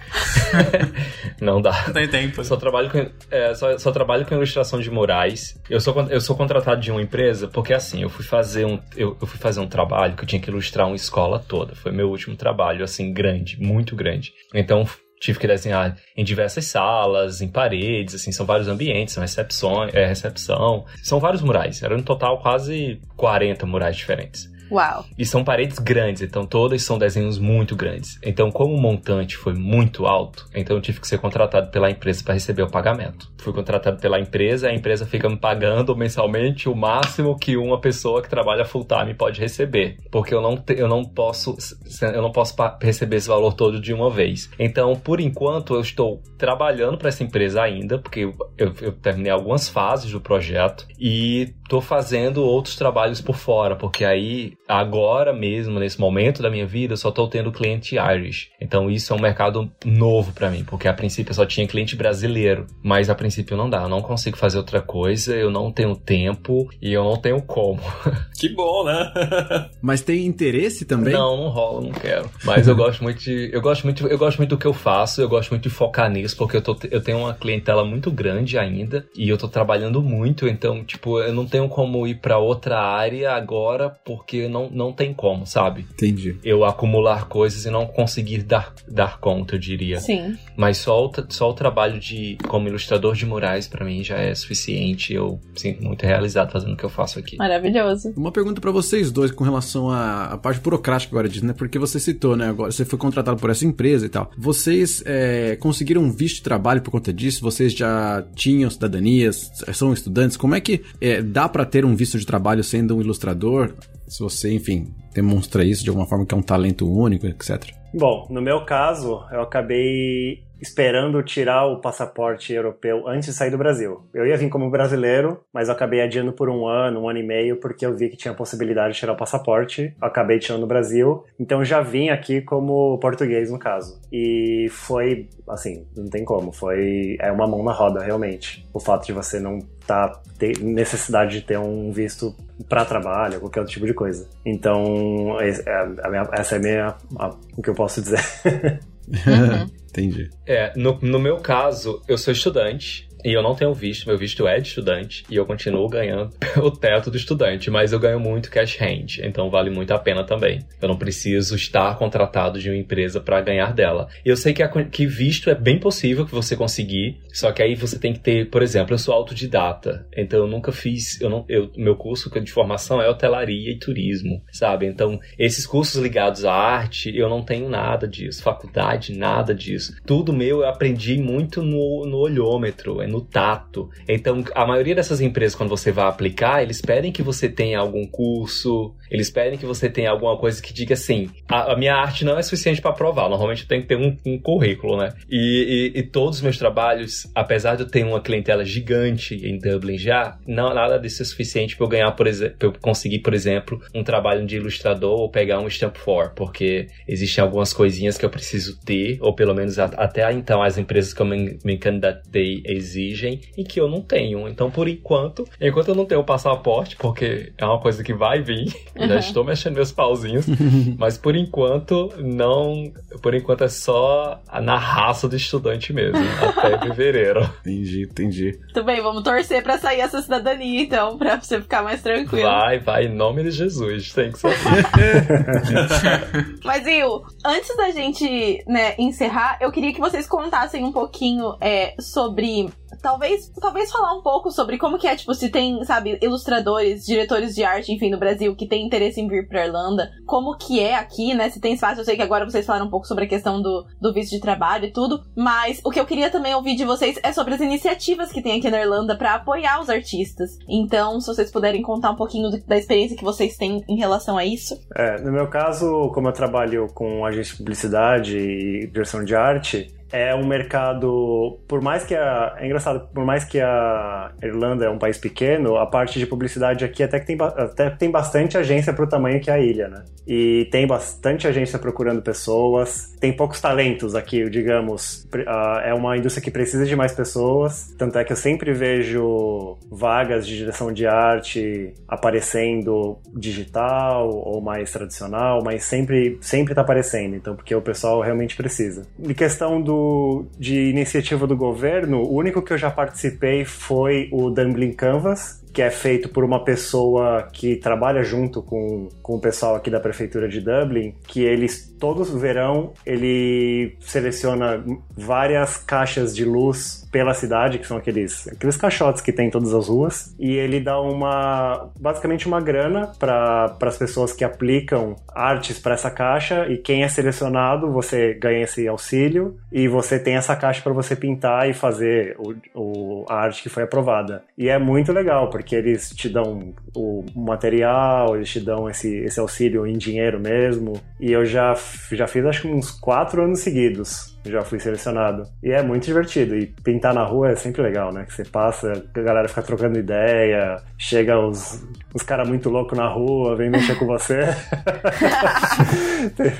[laughs] não dá. Não tem tempo. Eu só trabalho com, é, só, só trabalho com ilustração de murais. Eu sou, eu sou contratado de uma empresa porque assim, eu fui fazer um eu, eu fui fazer um trabalho que eu tinha que ilustrar uma escola toda. Foi meu último trabalho, assim, grande, muito grande. Então tive que desenhar em diversas salas, em paredes, assim, são vários ambientes, são recepções, é, recepção, são vários murais. Eram no total quase 40 murais diferentes. Uau. E são paredes grandes, então todas são desenhos muito grandes. Então, como o montante foi muito alto, então eu tive que ser contratado pela empresa para receber o pagamento. Fui contratado pela empresa, a empresa fica me pagando mensalmente o máximo que uma pessoa que trabalha full time pode receber, porque eu não te- eu não posso eu não posso receber esse valor todo de uma vez. Então, por enquanto, eu estou trabalhando para essa empresa ainda, porque eu- eu terminei algumas fases do projeto e estou fazendo outros trabalhos por fora, porque aí agora mesmo nesse momento da minha vida eu só estou tendo cliente Irish. Então isso é um mercado novo para mim, porque a princípio eu só tinha cliente brasileiro, mas a princípio não dá, eu não consigo fazer outra coisa, eu não tenho tempo e eu não tenho como. [laughs] Que bom, né? [laughs] Mas tem interesse também? Não, não rola, não quero. Mas eu [laughs] gosto muito de. Eu gosto muito, eu gosto muito do que eu faço, eu gosto muito de focar nisso, porque eu, tô, eu tenho uma clientela muito grande ainda e eu tô trabalhando muito, então, tipo, eu não tenho como ir pra outra área agora, porque não, não tem como, sabe? Entendi. Eu acumular coisas e não conseguir dar, dar conta, eu diria. Sim. Mas só o, só o trabalho de como ilustrador de murais pra mim já é suficiente. Eu sinto muito realizado fazendo o que eu faço aqui. Maravilhoso. Uma pergunta pra vocês dois com relação à, à parte burocrática agora disso, né? Porque você citou, né? Agora você foi contratado por essa empresa e tal. Vocês é, conseguiram um visto de trabalho por conta disso? Vocês já tinham cidadanias? São estudantes? Como é que é, dá pra ter um visto de trabalho sendo um ilustrador? Se você, enfim, demonstra isso de alguma forma que é um talento único, etc. Bom, no meu caso, eu acabei esperando tirar o passaporte europeu antes de sair do Brasil. Eu ia vir como brasileiro, mas eu acabei adiando por um ano, um ano e meio, porque eu vi que tinha a possibilidade de tirar o passaporte. Acabei tirando no Brasil, então já vim aqui como português, no caso. E foi, assim, não tem como, foi é uma mão na roda, realmente. O fato de você não tá ter necessidade de ter um visto para trabalho, qualquer outro tipo de coisa. Então, é essa é a minha, a- o que eu posso dizer. [laughs] [laughs] Entendi. É, no, no meu caso, eu sou estudante e eu não tenho visto, meu visto é de estudante e eu continuo ganhando [laughs] o teto do estudante, mas eu ganho muito cash hand, então vale muito a pena também. Eu não preciso estar contratado de uma empresa para ganhar dela. Eu sei que, a, que visto é bem possível que você conseguir, só que aí você tem que ter, por exemplo, eu sou autodidata, então eu nunca fiz, eu não, eu, meu curso de formação é hotelaria e turismo, sabe? Então, esses cursos ligados à arte, eu não tenho nada disso, faculdade, nada disso. Tudo meu eu aprendi muito no, no olhômetro, no tato. Então, a maioria dessas empresas, quando você vai aplicar, eles pedem que você tenha algum curso, eles pedem que você tenha alguma coisa que diga assim: a, a minha arte não é suficiente para provar. Normalmente tem que ter um, um currículo, né? E, e, e, todos os meus trabalhos, apesar de eu ter uma clientela gigante em Dublin já, não nada disso é suficiente para eu ganhar, por exemplo, eu conseguir, por exemplo, um trabalho de ilustrador ou pegar um stamp for, porque existem algumas coisinhas que eu preciso ter, ou pelo menos a, até então as empresas que eu me, me candidatei exigem e que eu não tenho. Então, por enquanto, enquanto eu não tenho o passaporte, porque é uma coisa que vai vir, [laughs] uhum. já estou mexendo meus pauzinhos, [laughs] mas por enquanto não, por enquanto é só na raça do estudante mesmo, até [laughs] fevereiro. Entendi, entendi. Tudo bem, vamos torcer para sair essa cidadania então, para você ficar mais tranquilo. Vai, vai, em nome de Jesus, tem que ser. mas, Will, antes da gente, né, encerrar, eu queria que vocês contassem um pouquinho é, sobre talvez, talvez falar um pouco sobre como que é, tipo, se tem, sabe, ilustradores, diretores de arte, enfim, no Brasil, que tem interesse em vir pra Irlanda, como que é aqui, né? Se tem espaço, eu sei que agora vocês falaram um pouco sobre a questão do, do visto de trabalho e tudo, mas o que eu queria também ouvir de vocês é sobre as iniciativas que tem aqui na Irlanda para apoiar os artistas. Então, se vocês puderem contar um pouquinho do, da experiência que vocês têm em relação a isso. É, no meu caso, como eu trabalho com agência de publicidade e direção de arte, é um mercado, por mais que a, é engraçado, por mais que a Irlanda é um país pequeno, a parte de publicidade aqui até que tem, até tem bastante agência para o tamanho que é a ilha, né? E tem bastante agência procurando pessoas, tem poucos talentos aqui, digamos, é uma indústria que precisa de mais pessoas, tanto é que eu sempre vejo vagas de direção de arte aparecendo digital ou mais tradicional, mas sempre sempre tá aparecendo, então porque o pessoal realmente precisa. Em questão do de iniciativa do governo, o único que eu já participei foi o Dumbling Canvas, que é feito por uma pessoa que trabalha junto com, com o pessoal aqui da prefeitura de Dublin, que eles todo verão ele seleciona várias caixas de luz pela cidade, que são aqueles aqueles caixotes que tem em todas as ruas, e ele dá uma basicamente uma grana para as pessoas que aplicam artes para essa caixa e quem é selecionado, você ganha esse auxílio e você tem essa caixa para você pintar e fazer o, o, a arte que foi aprovada. E é muito legal, porque porque eles te dão o material, eles te dão esse, esse auxílio em dinheiro mesmo. E eu já, já fiz acho que uns quatro anos seguidos já fui selecionado. E é muito divertido. E pintar na rua é sempre legal, né? Que você passa, a galera fica trocando ideia, chega os, os caras muito loucos na rua, vem mexer com você. [laughs]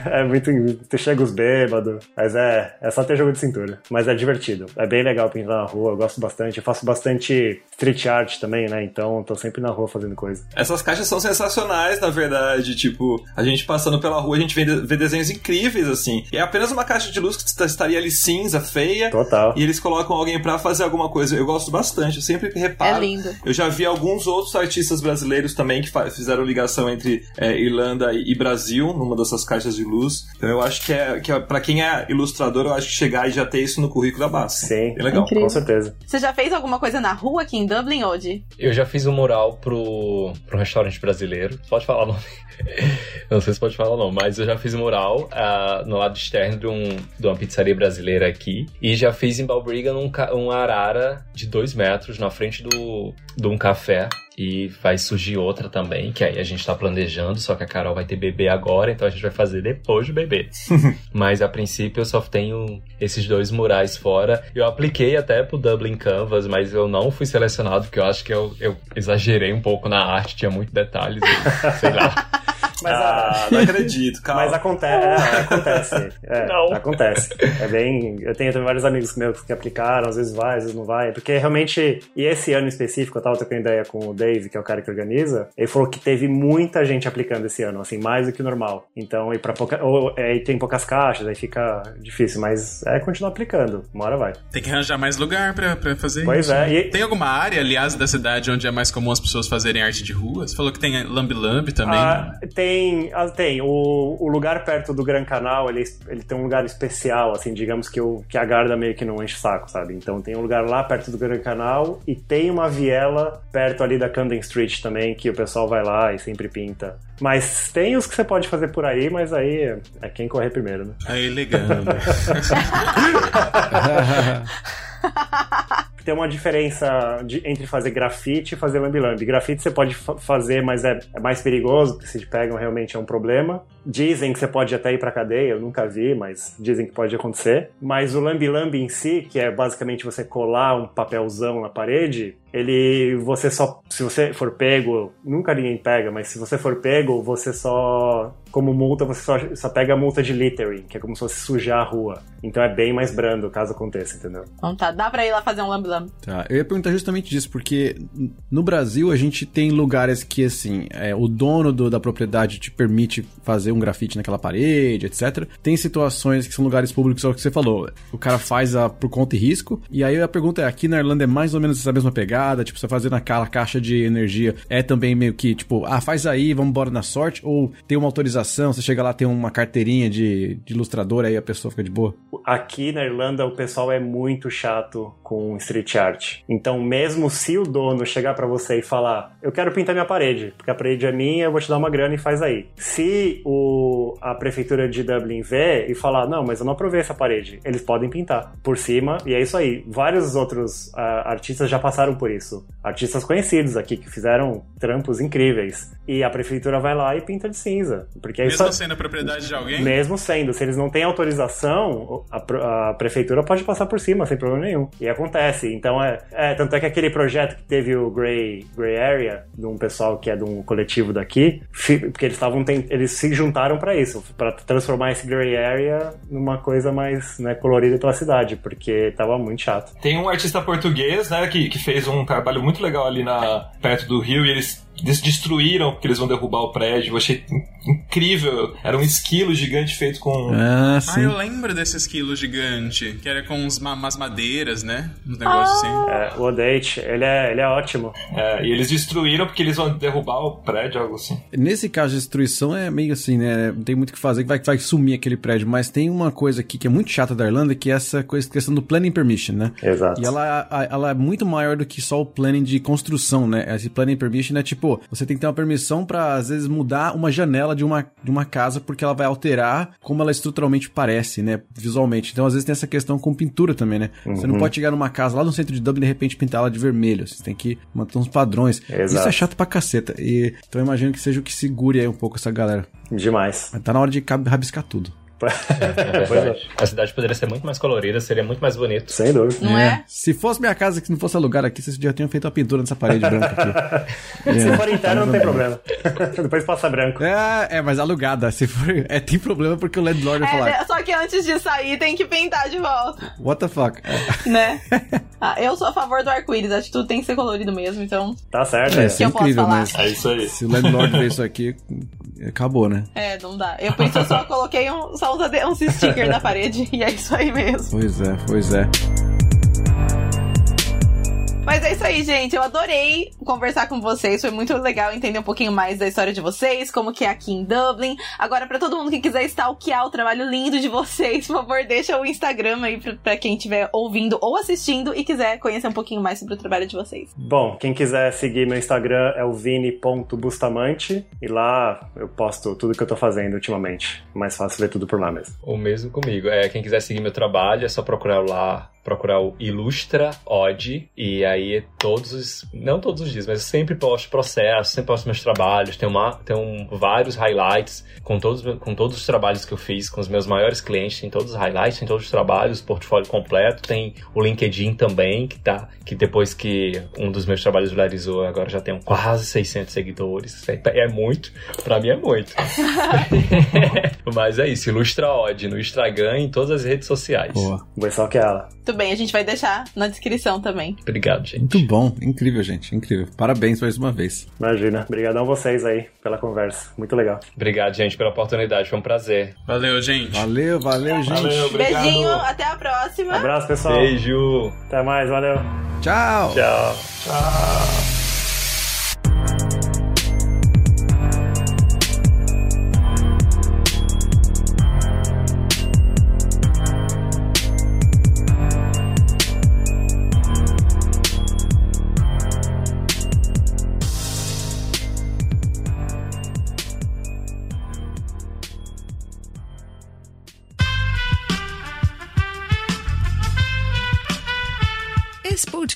é muito. Chega os bêbados. Mas é, é só ter jogo de cintura. Mas é divertido. É bem legal pintar na rua, eu gosto bastante. Eu faço bastante street art também, né? Então tô sempre na rua fazendo coisa. Essas caixas são sensacionais, na verdade. Tipo, a gente passando pela rua, a gente vê, vê desenhos incríveis, assim. É apenas uma caixa de luz que está estaria ali cinza, feia. Total. E eles colocam alguém para fazer alguma coisa. Eu gosto bastante, eu sempre reparo. É lindo. Eu já vi alguns outros artistas brasileiros também que fizeram ligação entre é, Irlanda e Brasil numa dessas caixas de luz. Então eu acho que é, que é para quem é ilustrador, eu acho que chegar e já ter isso no currículo da base. Sim. É legal. Incrível. Com certeza. Você já fez alguma coisa na rua aqui em Dublin, Odi? Eu já fiz um mural pro, pro restaurante brasileiro. Pode falar o nome. [laughs] não sei se pode falar não, mas eu já fiz um mural uh, no lado externo de, um, de uma pizzaria brasileira aqui. E já fiz em Balbriga um, um arara de dois metros na frente do, de um café. E vai surgir outra também, que aí a gente tá planejando, só que a Carol vai ter bebê agora, então a gente vai fazer depois do bebê. [laughs] Mas a princípio eu só tenho esses dois murais fora. Eu apliquei até pro Dublin Canvas, mas eu não fui selecionado, porque eu acho que eu, eu exagerei um pouco na arte, tinha muito detalhes, [laughs] sei lá. Mas ah, não acredito, [laughs] calma. Mas acontece, é, acontece. É, não. Acontece. É bem. Eu tenho também vários amigos meus que aplicaram, às vezes vai, às vezes não vai. Porque realmente, e esse ano específico, eu tava trocando ideia com o Dave, que é o cara que organiza, ele falou que teve muita gente aplicando esse ano, assim, mais do que o normal. Então, e pra pouca. Ou aí tem poucas caixas, aí fica difícil, mas é continuar aplicando. Uma hora vai. Tem que arranjar mais lugar pra, pra fazer pois isso. Pois é. E... Tem alguma área, aliás, da cidade onde é mais comum as pessoas fazerem arte de rua? Você falou que tem lambi-lambi também. Ah, tem, ah, tem. O, o lugar perto do Gran Canal, ele, ele tem um lugar especial, assim, digamos que, o, que a Garda meio que não enche o saco, sabe? Então tem um lugar lá perto do Gran Canal e tem uma viela perto ali da Camden Street também, que o pessoal vai lá e sempre pinta. Mas tem os que você pode fazer por aí, mas aí é quem correr primeiro, né? Aí, legal. [laughs] [laughs] tem uma diferença de, entre fazer grafite e fazer lambi-lambi. Grafite você pode fazer, mas é, é, mais perigoso, porque se te pegam realmente é um problema. Dizem que você pode até ir pra cadeia, eu nunca vi, mas dizem que pode acontecer. Mas o lambi-lambi em si, que é basicamente você colar um papelzão na parede, ele você só se você for pego nunca ninguém pega mas se você for pego você só como multa você só, só pega a multa de littering que é como se fosse sujar a rua então é bem mais brando caso aconteça entendeu então tá dá para ir lá fazer um lamb lamb tá eu ia perguntar justamente disso porque no Brasil a gente tem lugares que assim é, o dono do, da propriedade te permite fazer um grafite naquela parede, etc. Tem situações que são lugares públicos, é o que você falou. O cara faz a, por conta e risco. E aí a pergunta é: aqui na Irlanda é mais ou menos essa mesma pegada? Tipo, você fazer naquela caixa de energia é também meio que, tipo, ah, faz aí, vamos embora na sorte? Ou tem uma autorização, você chega lá, tem uma carteirinha de, de ilustrador, aí a pessoa fica de boa? Aqui na Irlanda o pessoal é muito chato com street art. Então, mesmo se o dono chegar para você e falar, eu quero pintar minha parede, porque a parede é minha, eu vou te dar uma grana e faz aí. Se o, a prefeitura de Dublin vê e falar, não, mas eu não aprovei essa parede, eles podem pintar por cima, e é isso aí. Vários outros uh, artistas já passaram por isso. Artistas conhecidos aqui que fizeram trampos incríveis. E a prefeitura vai lá e pinta de cinza. Porque Mesmo só... sendo propriedade de alguém? Mesmo sendo. Se eles não têm autorização, a, a, prefeitura pode passar por cima, sem problema nenhum. E acontece. Então, é, é, Tanto é que aquele projeto que teve o Grey, Grey Area, de um pessoal que é de um coletivo daqui, porque eles estavam eles se juntaram para isso, para transformar esse Grey Area numa coisa mais né, colorida pela cidade, porque tava muito chato. Tem um artista português, né, que, que fez um trabalho muito legal ali na, perto do Rio e eles eles destruíram porque eles vão derrubar o prédio. Eu achei incrível. Era um esquilo gigante feito com. Ah, sim. ah eu lembro desse esquilo gigante. Que era com uns, umas madeiras, né? Um negócio ah. assim. É, o Odate, ele é, ele é ótimo. É, e eles destruíram porque eles vão derrubar o prédio, algo assim. Nesse caso de destruição é meio assim, né? Não tem muito o que fazer que vai, vai sumir aquele prédio. Mas tem uma coisa aqui que é muito chata da Irlanda, que é essa coisa, questão do planning permission, né? Exato. E ela, ela é muito maior do que só o planning de construção, né? Esse planning permission é tipo, você tem que ter uma permissão para às vezes mudar uma janela de uma, de uma casa porque ela vai alterar como ela estruturalmente parece, né, visualmente. Então às vezes tem essa questão com pintura também, né? Uhum. Você não uhum. pode chegar numa casa lá no centro de Dublin e de repente pintar ela de vermelho. Você tem que manter uns padrões. Exato. Isso é chato pra caceta. E então eu imagino que seja o que segure aí um pouco essa galera. Demais. Tá na hora de rabiscar tudo. É [laughs] a cidade poderia ser muito mais colorida, seria muito mais bonito. Sem dúvida. Não é? é? Se fosse minha casa que não fosse alugar aqui, vocês já tinham feito a pintura nessa parede branca aqui. [laughs] Se é. for interno, não tem problema. [laughs] Depois passa branco. É, é, mas alugada. Se for, é, tem problema porque o landlord vai falar. É, só que antes de sair tem que pintar de volta. What the fuck? Né? Ah, eu sou a favor do arco-íris. Acho que tudo tem que ser colorido mesmo, então. Tá certo. É, é incrível, mas. É isso aí. Se o landlord ver isso aqui, acabou, né? É, não dá. Eu por isso só coloquei um, só uns stickers na parede [laughs] e é isso aí mesmo. Pois é, pois é. Mas é isso aí, gente. Eu adorei conversar com vocês. Foi muito legal entender um pouquinho mais da história de vocês, como que é aqui em Dublin. Agora, para todo mundo que quiser stalkear o trabalho lindo de vocês, por favor, deixa o Instagram aí pra, quem estiver ouvindo ou assistindo e quiser conhecer um pouquinho mais sobre o trabalho de vocês. Bom, quem quiser seguir meu Instagram é o vini.bustamante e lá eu posto tudo que eu tô fazendo ultimamente. Mais fácil ver tudo por lá mesmo. O mesmo comigo. É, quem quiser seguir meu trabalho é só procurar lá procurar o Ilustra Odd e aí é todos os, não todos os dias, mas eu sempre posto processos, sempre posto meus trabalhos, tem uma, tem um, vários highlights com todos, com todos os trabalhos que eu fiz com os meus maiores clientes, tem todos os highlights, tem todos os trabalhos, portfólio completo, tem o LinkedIn também, que tá, que depois que um dos meus trabalhos viralizou, agora já tem quase 600 seguidores, é, é muito, para mim é muito. [laughs] [laughs] mas é isso, Ilustra Odd no Instagram e em todas as redes sociais. Boa, vou só ela. Muito bem, a gente vai deixar na descrição também. Obrigado, gente. Muito bom, incrível, gente, incrível. Parabéns mais uma vez. Imagina. Obrigadão a vocês aí pela conversa. Muito legal. Obrigado, gente, pela oportunidade. Foi um prazer. Valeu, gente. Valeu, valeu, gente. Valeu, obrigado. Beijinho, até a próxima. Abraço, pessoal. Beijo. Até mais, valeu. Tchau. Tchau. Tchau.